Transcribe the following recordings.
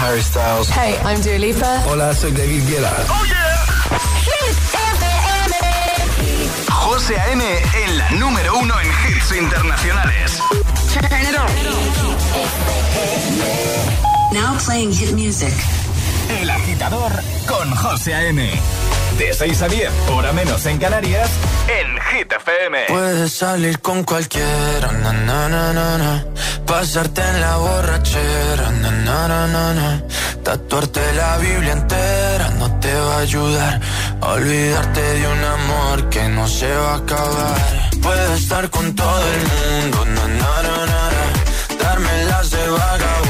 Harry Styles. Hey, I'm Dua Lipa. Hola, soy David Guetta. Oh yeah. José A.M. en la número uno en hits internacionales. Now playing hit music. El agitador con José A.M. De 6 a 10, hora menos en Canarias, en Hit FM. Puedes salir con cualquiera, na, na, na, pasarte en la borrachera, na, tatuarte la Biblia entera no te va a ayudar. Olvidarte de un amor que no se va a acabar. Puedes estar con todo el mundo, darme las de vagabundo,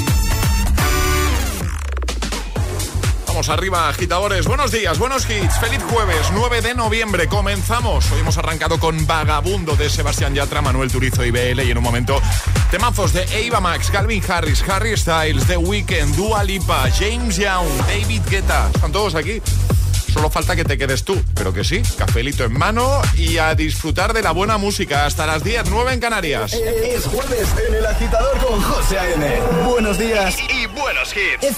Vamos arriba, agitadores. Buenos días, buenos hits. Feliz jueves, 9 de noviembre. Comenzamos. Hoy hemos arrancado con Vagabundo de Sebastián Yatra, Manuel Turizo y BL. Y en un momento, temazos de Eva Max, Calvin Harris, Harry Styles, The Weeknd, Dua Lipa, James Young, David Guetta. Están todos aquí. Solo falta que te quedes tú, pero que sí, cafelito en mano y a disfrutar de la buena música hasta las 10, 9 en Canarias. Es jueves en el agitador con José A.N. Buenos días y, buenos hits.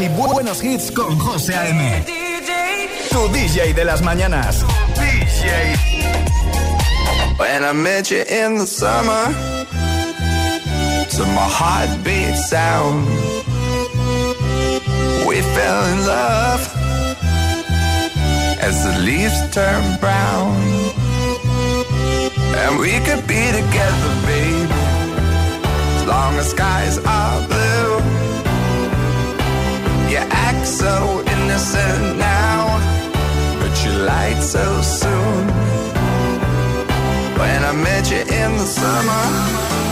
y buenos hits con José A.M. Tu DJ de las mañanas. When I met you in the summer, to my heartbeat sound, we fell in love as the leaves turn brown. And we could be together, baby, as long as skies are blue. Act so innocent now, but you lied so soon. When I met you in the summer.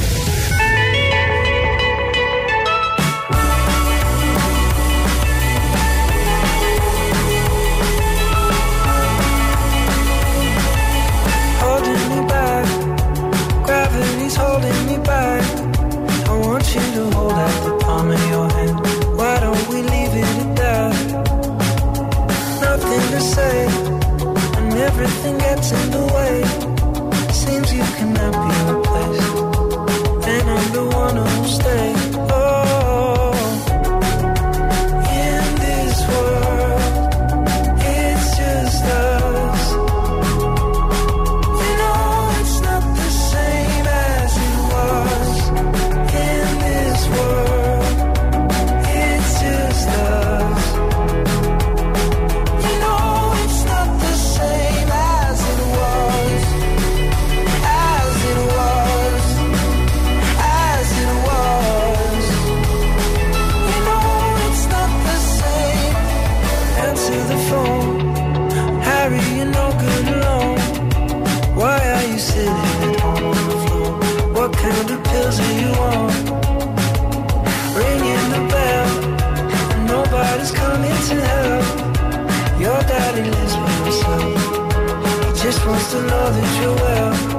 Everything gets in the supposed to know that you're well.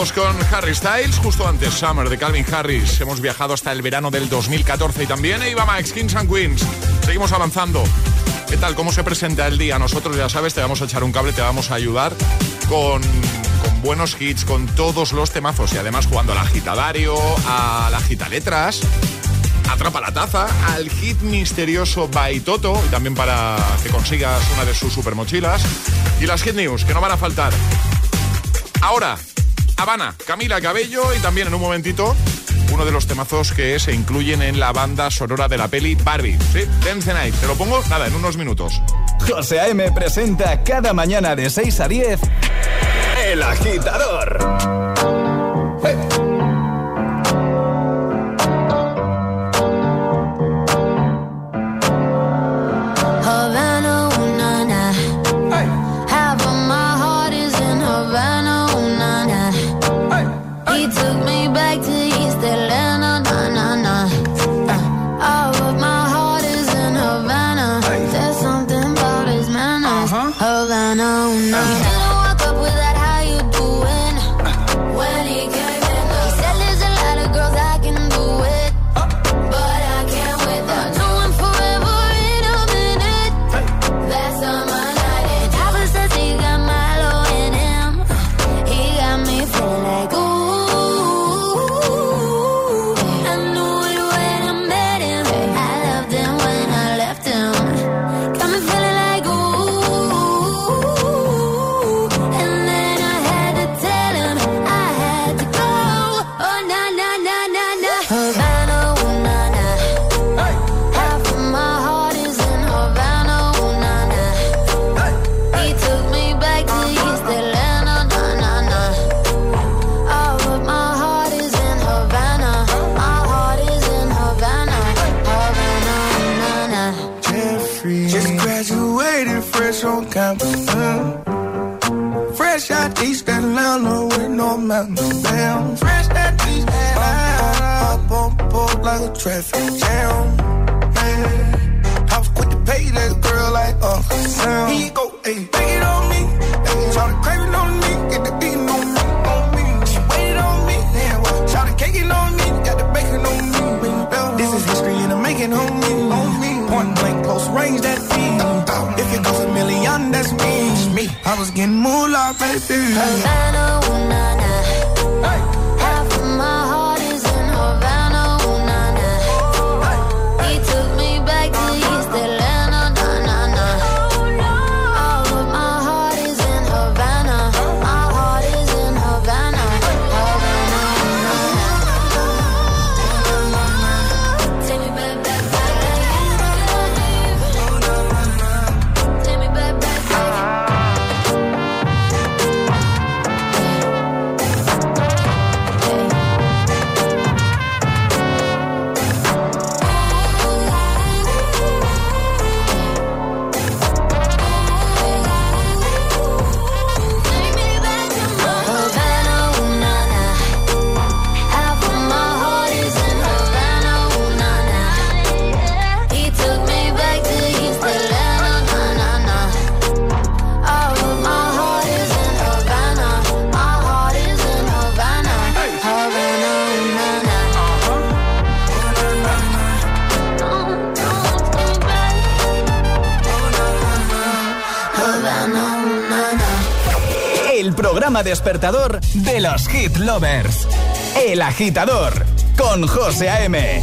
Con Harry Styles, justo antes Summer de Calvin Harris. Hemos viajado hasta el verano del 2014 y también Eva Max, Kings and Queens. Seguimos avanzando. ¿Qué tal? ¿Cómo se presenta el día? Nosotros, ya sabes, te vamos a echar un cable, te vamos a ayudar con, buenos hits, con todos los temazos y además jugando al agitadario, a la gita letras. Atrapa la taza, al hit misterioso Baitoto y también para que consigas una de sus super mochilas. Y las hit news, que no van a faltar. Ahora, Habana, Camila Cabello y también en un momentito uno de los temazos que se incluyen en la banda sonora de la peli Barbie. Sí, Dance the Night. Te lo pongo, nada, en unos minutos. José A.M. presenta cada mañana de 6 a 10 El Agitador. Fresh out East Atlanta with no mountains down. Fresh out East Atlanta. Up on board like a traffic jam. Man, I was quick to pay that girl like Uncle Sam. He go, hey, take it on me. Hey, try to crave it on me. Get the beating on me, on me. She waited on me. Damn, well, try to cake it on me. Got the bacon on me. This is history and I'm making me. On me. Point blank, close range, that I was getting moolah, baby. Havana, ooh na na. despertador de los hit lovers. El agitador con José A.M.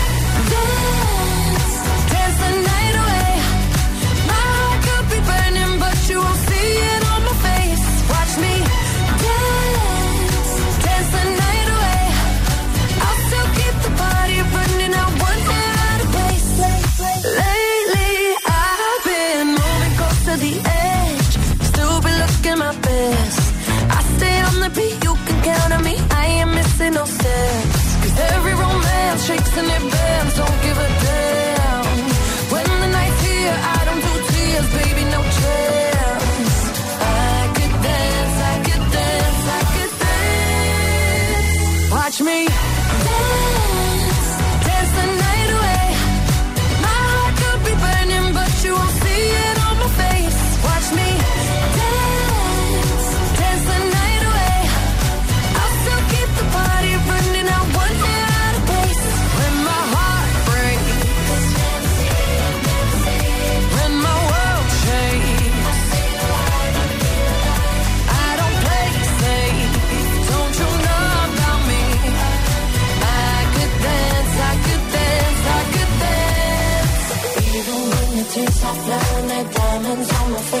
hands on my face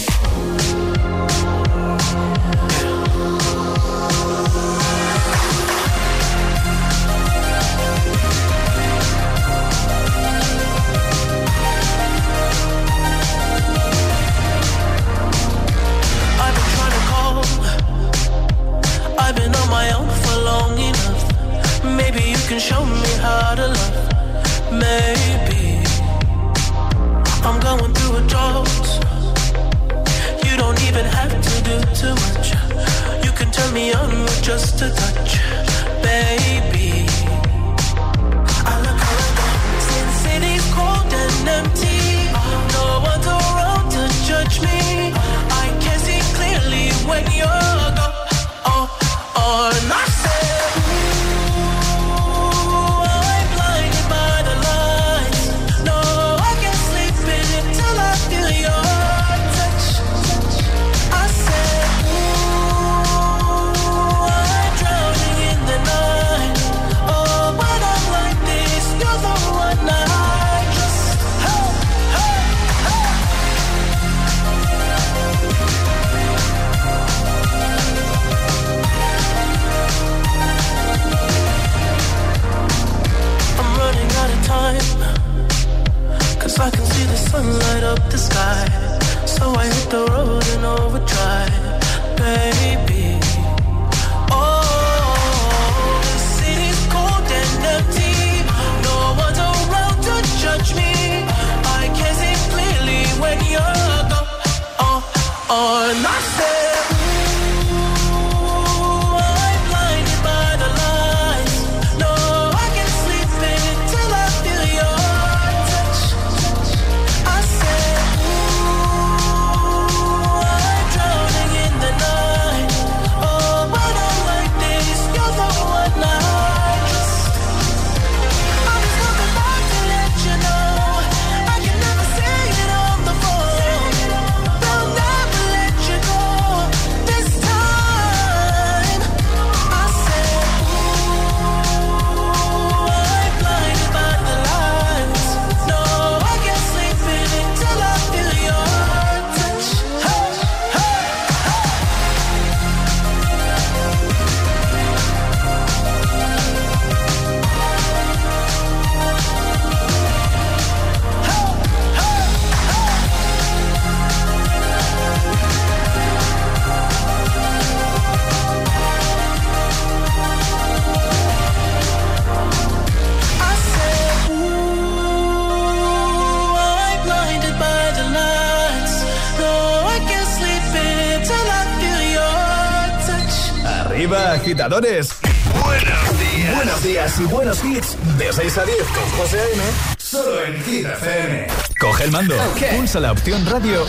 Agitadores. Buenos días. Buenos días y buenos hits. De 6 a 10 con José A.M. Solo en Hit FM. Coge el mando, pulsa la opción radio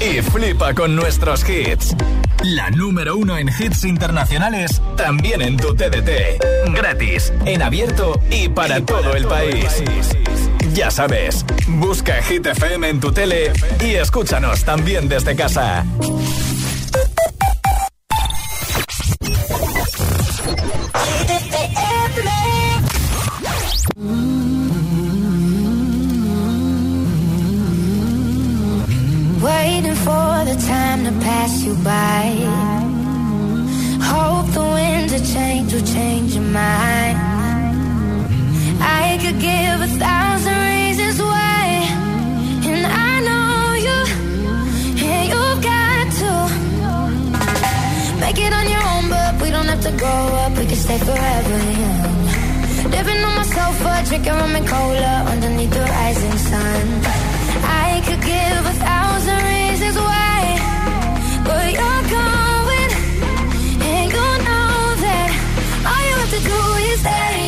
y flipa con nuestros hits. La número uno en hits internacionales, también en tu TDT. Gratis, en abierto y para todo el país. Ya sabes, busca Hit FM en tu tele y escúchanos también desde casa. Drinking rum and cola underneath the rising sun. I could give a thousand reasons why, but you're going, and you know that all you have to do is stay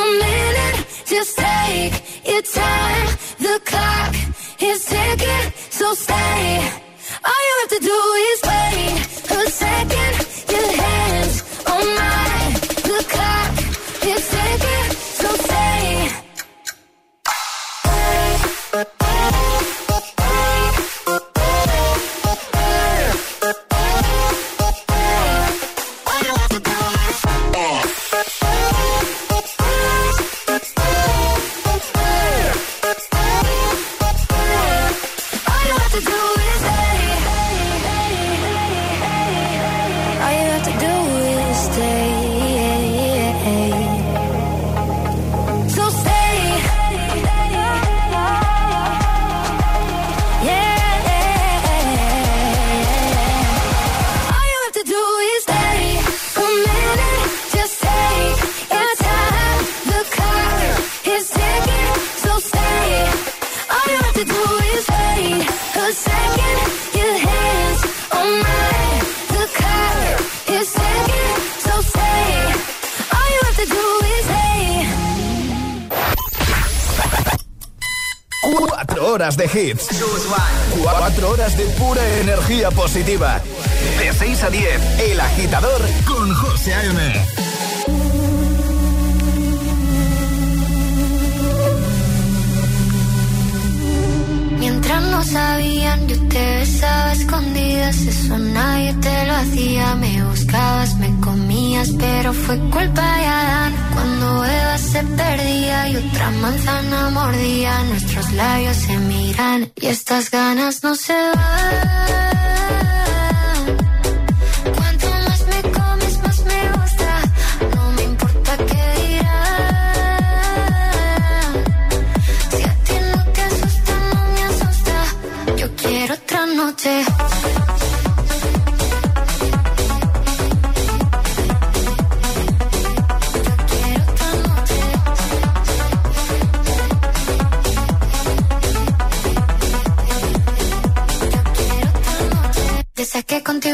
a minute. Just take your time. The clock is ticking, so stay. All you have to do is wait a second. Your hands on mine. Horas de hits. Cuatro horas de pura energía positiva. De 6 a 10, El Agitador con José A.M. Mientras no sabían, yo te besaba escondidas. Eso nadie te lo hacía. Me buscabas, me comías, pero fue culpa de Adán. Cuando Eva se perdía y otra manzana mordía, nuestros labios se y estas ganas no se van. Cuanto más me comes, más me gusta. No me importa qué dirán. Si a ti no te asusta, no me asusta. Yo quiero otra noche.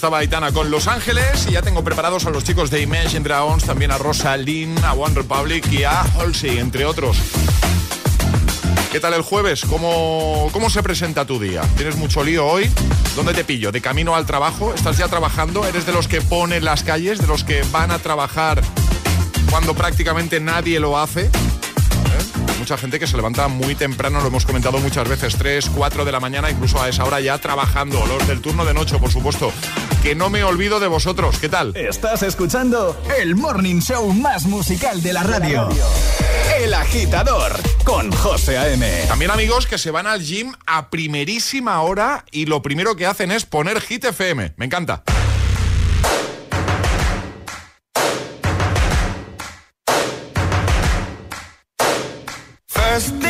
estaba Aitana con Los Ángeles y ya tengo preparados a los chicos de Imagine Dragons, también a Rosalyn, a One Republic y a Halsey, entre otros. ¿Qué tal el jueves? ¿Cómo, ¿Cómo se presenta tu día? ¿Tienes mucho lío hoy? ¿Dónde te pillo? ¿De camino al trabajo? ¿Estás ya trabajando? ¿Eres de los que ponen las calles? ¿De los que van a trabajar cuando prácticamente nadie lo hace? ¿Eh? Mucha gente que se levanta muy temprano, lo hemos comentado muchas veces, 3, 4 de la mañana, incluso a esa hora ya trabajando. Los del turno de noche, por supuesto. Que no me olvido de vosotros. ¿Qué tal? Estás escuchando el morning show más musical de la radio. El agitador con José A.M. También amigos que se van al gym a primerísima hora y lo primero que hacen es poner Hit FM. Me encanta. First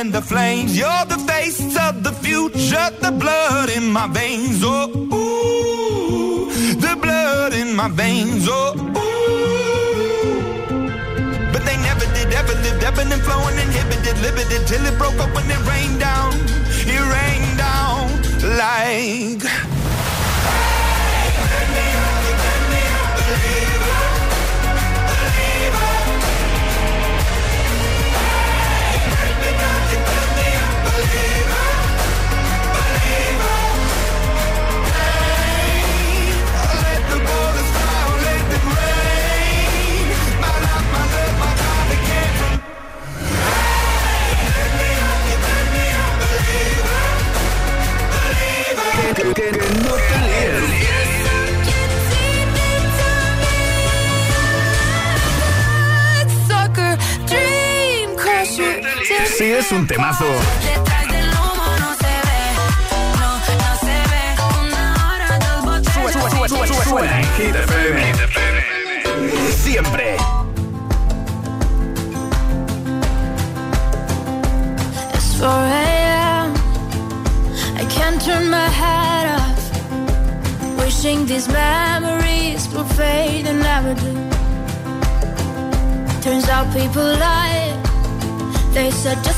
and the flames. You're the face of the future, the blood in my veins. Oh, ooh, the blood in my veins. Oh, ooh. But they never did, ever lived, ebbing and flowing, hora, dos botellas. Sube, sube, sube, sube, Suena en Hit FM. Siempre. It's 4 a.m. I can't turn my head off. Wishing these memories will fade and never do. Turns out people lie. They said just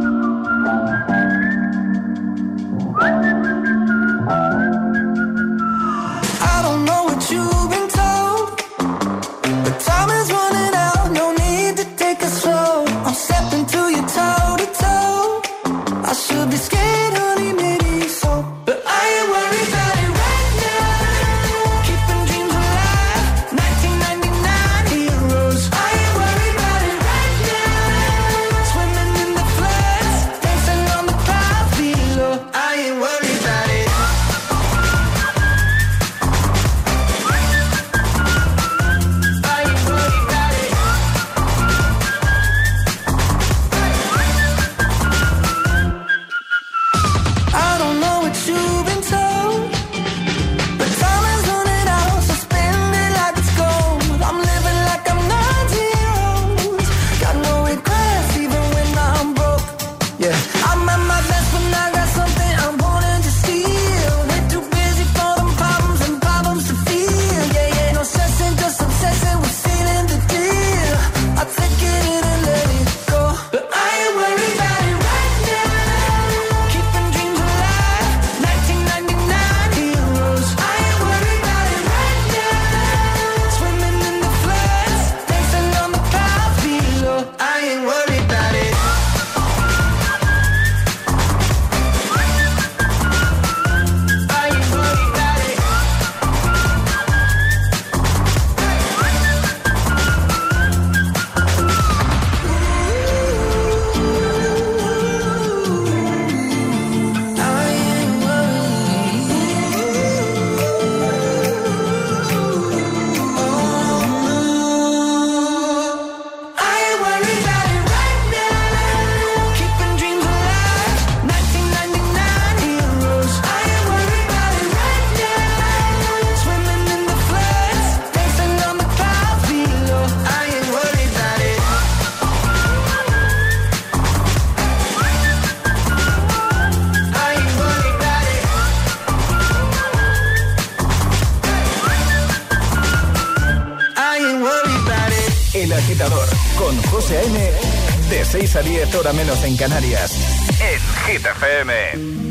hora menos en Canarias. En Hit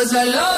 it's.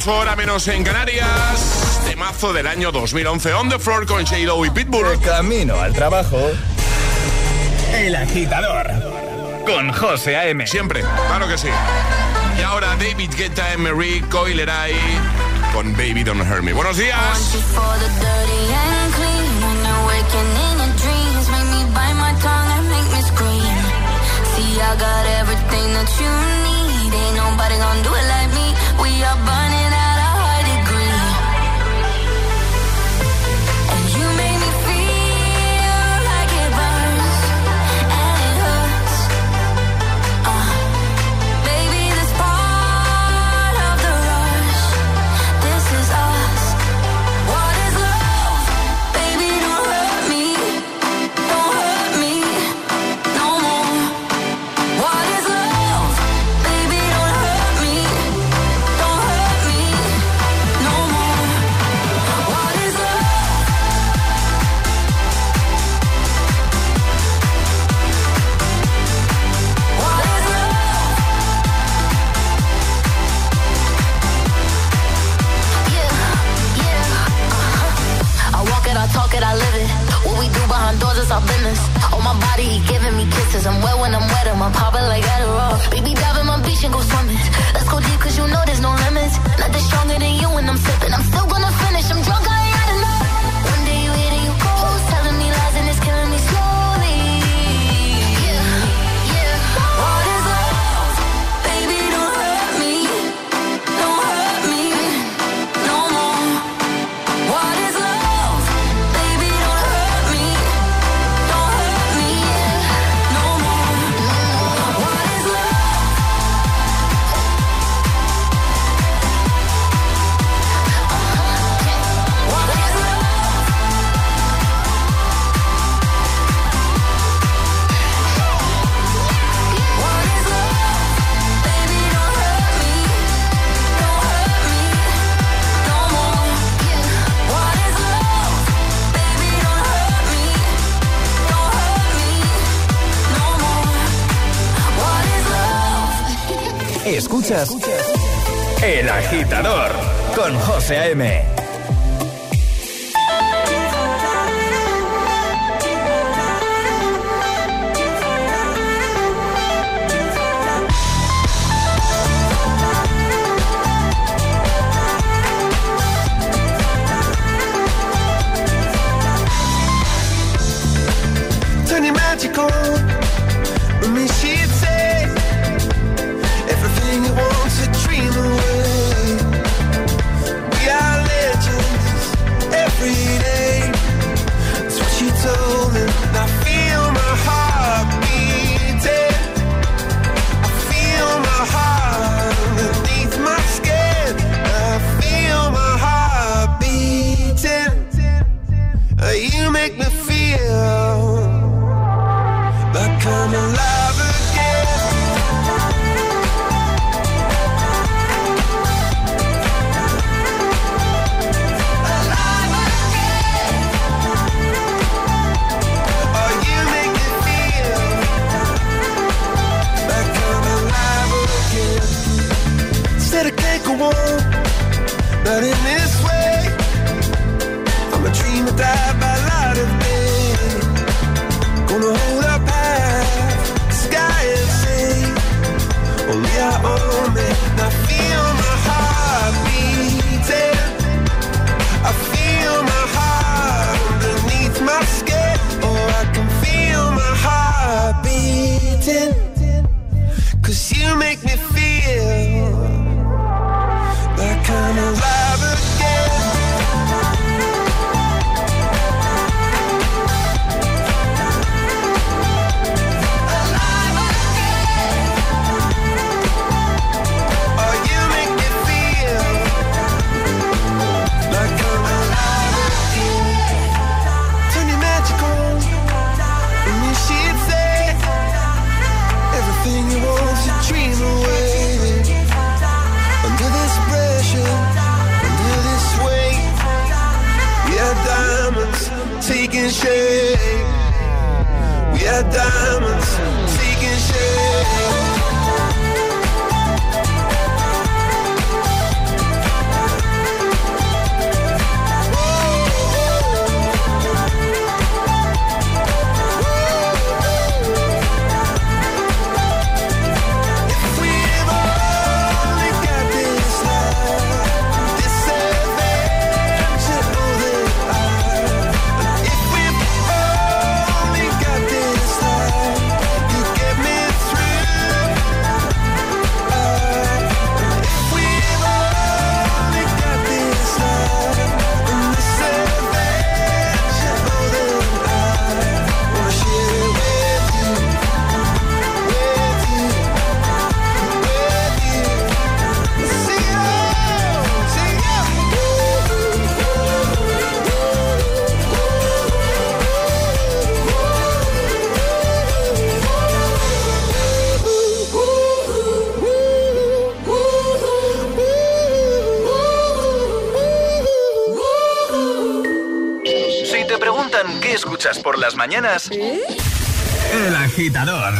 8 horas menos en Canarias. De mazo del año 2011. On the floor con j y Pitbull. El camino al trabajo. El agitador. Con José A.M. Siempre, claro que sí. Y ahora David Guetta, Emery, Coileray con Baby Don't Hurt Me. Buenos días. I got everything that you need. Ain't nobody gonna do it like me. We are Escuchas El Agitador con José A.M.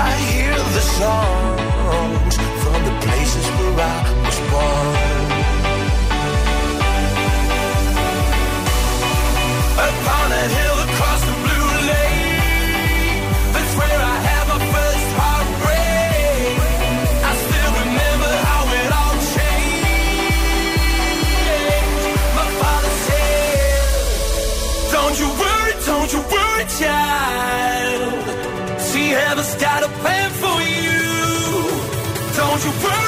I hear the songs from the places where I was born. Upon a hill across the blue lake, that's where I had my first heartbreak. I still remember how it all changed. My father said, Don't you worry, don't you worry, child. Heaven's got a plan for you. Don't you worry,